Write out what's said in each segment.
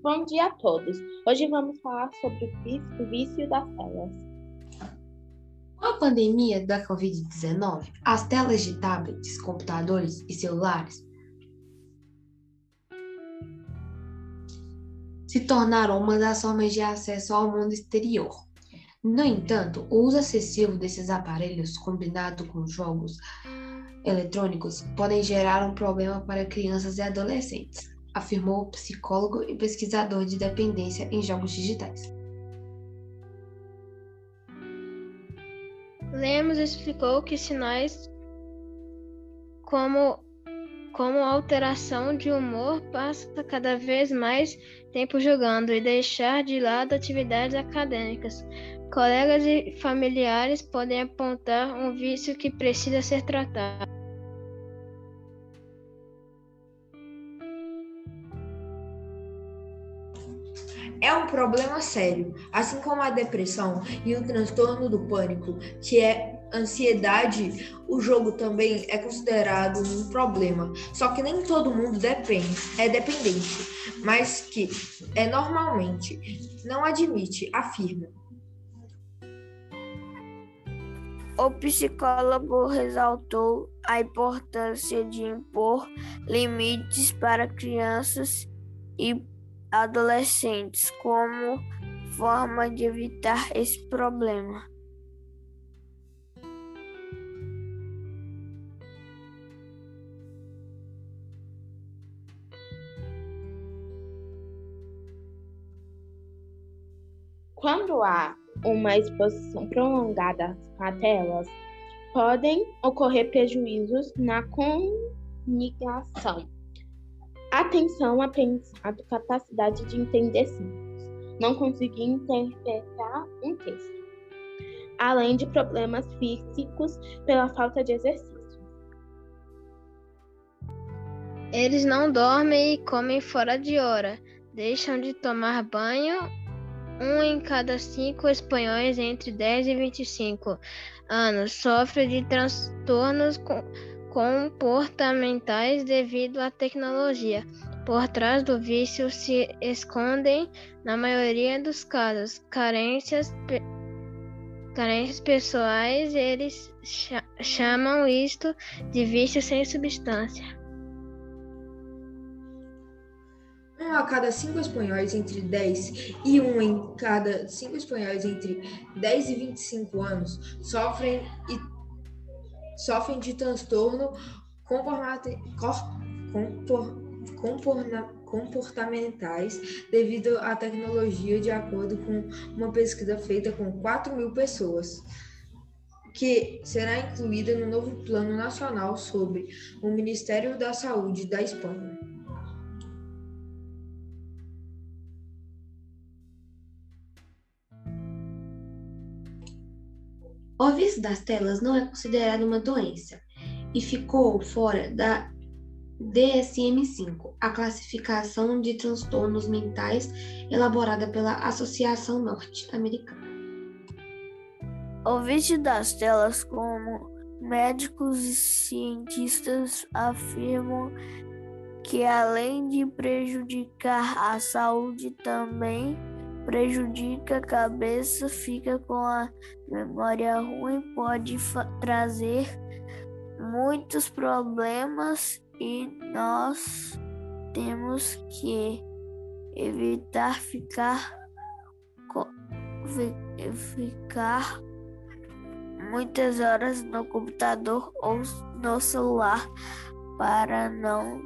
Bom dia a todos. Hoje vamos falar sobre o vício, das telas. Com a pandemia da Covid-19, as telas de tablets, computadores e celulares se tornaram uma das formas de acesso ao mundo exterior. No entanto, o uso excessivo desses aparelhos, combinado com jogos eletrônicos, podem gerar um problema para crianças e adolescentes, afirmou o psicólogo e pesquisador de dependência em jogos digitais. Lemos explicou que sinais como, como alteração de humor passa cada vez mais tempo jogando e deixar de lado atividades acadêmicas. Colegas e familiares podem apontar um vício que precisa ser tratado. É um problema sério, assim como a depressão e o transtorno do pânico, que é ansiedade, o jogo também é considerado um problema. Só que nem todo mundo depende, é dependente, mas que é normalmente não admite, afirma. O psicólogo ressaltou a importância de impor limites para crianças e adolescentes como forma de evitar esse problema. Quando há uma exposição prolongada a telas, podem ocorrer prejuízos na comunicação Atenção, aprendizado, capacidade de entender símbolos. Não conseguir interpretar um texto. Além de problemas físicos pela falta de exercício. Eles não dormem e comem fora de hora. Deixam de tomar banho. Um em cada cinco espanhóis entre 10 e 25 anos sofre de transtornos com comportamentais devido à tecnologia. Por trás do vício se escondem, na maioria dos casos, carências, pe carências pessoais. Eles chamam isto de vício sem substância. Um a cada cinco espanhóis entre 10 e um em cada cinco espanhóis entre 10 e 25 anos sofrem e sofrem de transtorno comportamentais devido à tecnologia, de acordo com uma pesquisa feita com 4 mil pessoas, que será incluída no novo Plano Nacional sobre o Ministério da Saúde da Espanha. O vício das telas não é considerado uma doença e ficou fora da DSM-5, a classificação de transtornos mentais elaborada pela Associação Norte-Americana. O vício das telas, como médicos e cientistas afirmam que além de prejudicar a saúde também prejudica a cabeça, fica com a memória ruim, pode trazer muitos problemas e nós temos que evitar ficar ficar muitas horas no computador ou no celular para não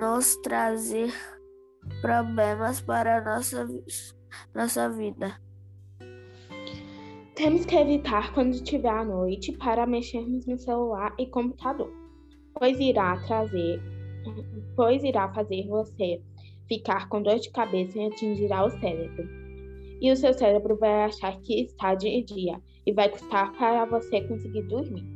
nos trazer problemas para nossa nossa vida. Temos que evitar quando estiver à noite para mexermos no celular e computador, pois irá trazer, pois irá fazer você ficar com dor de cabeça e atingirá o cérebro. E o seu cérebro vai achar que está de dia e vai custar para você conseguir dormir.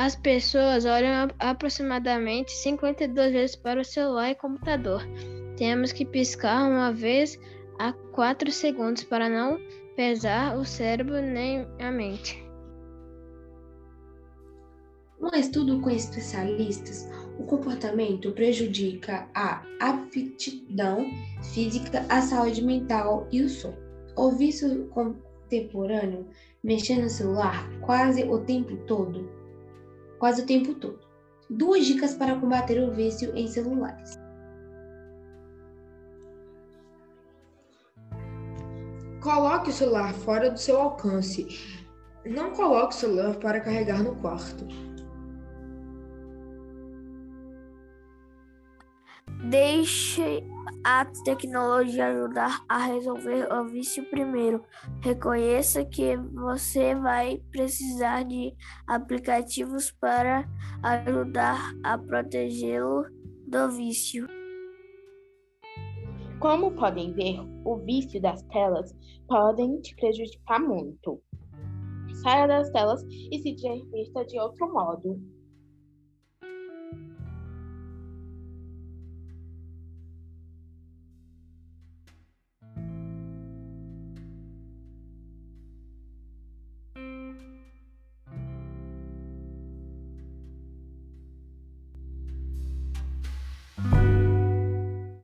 As pessoas olham aproximadamente 52 vezes para o celular e computador. temos que piscar uma vez a quatro segundos para não pesar o cérebro nem a mente. Um estudo com especialistas, o comportamento prejudica a aptidão física, a saúde mental e o sono. O vício contemporâneo, mexer no celular quase o tempo todo, quase o tempo todo. Duas dicas para combater o vício em celulares. Coloque o celular fora do seu alcance. Não coloque o celular para carregar no quarto. Deixe a tecnologia ajudar a resolver o vício primeiro. Reconheça que você vai precisar de aplicativos para ajudar a protegê-lo do vício. Como podem ver, o vício das telas podem te prejudicar muito. Saia das telas e se divirta de outro modo.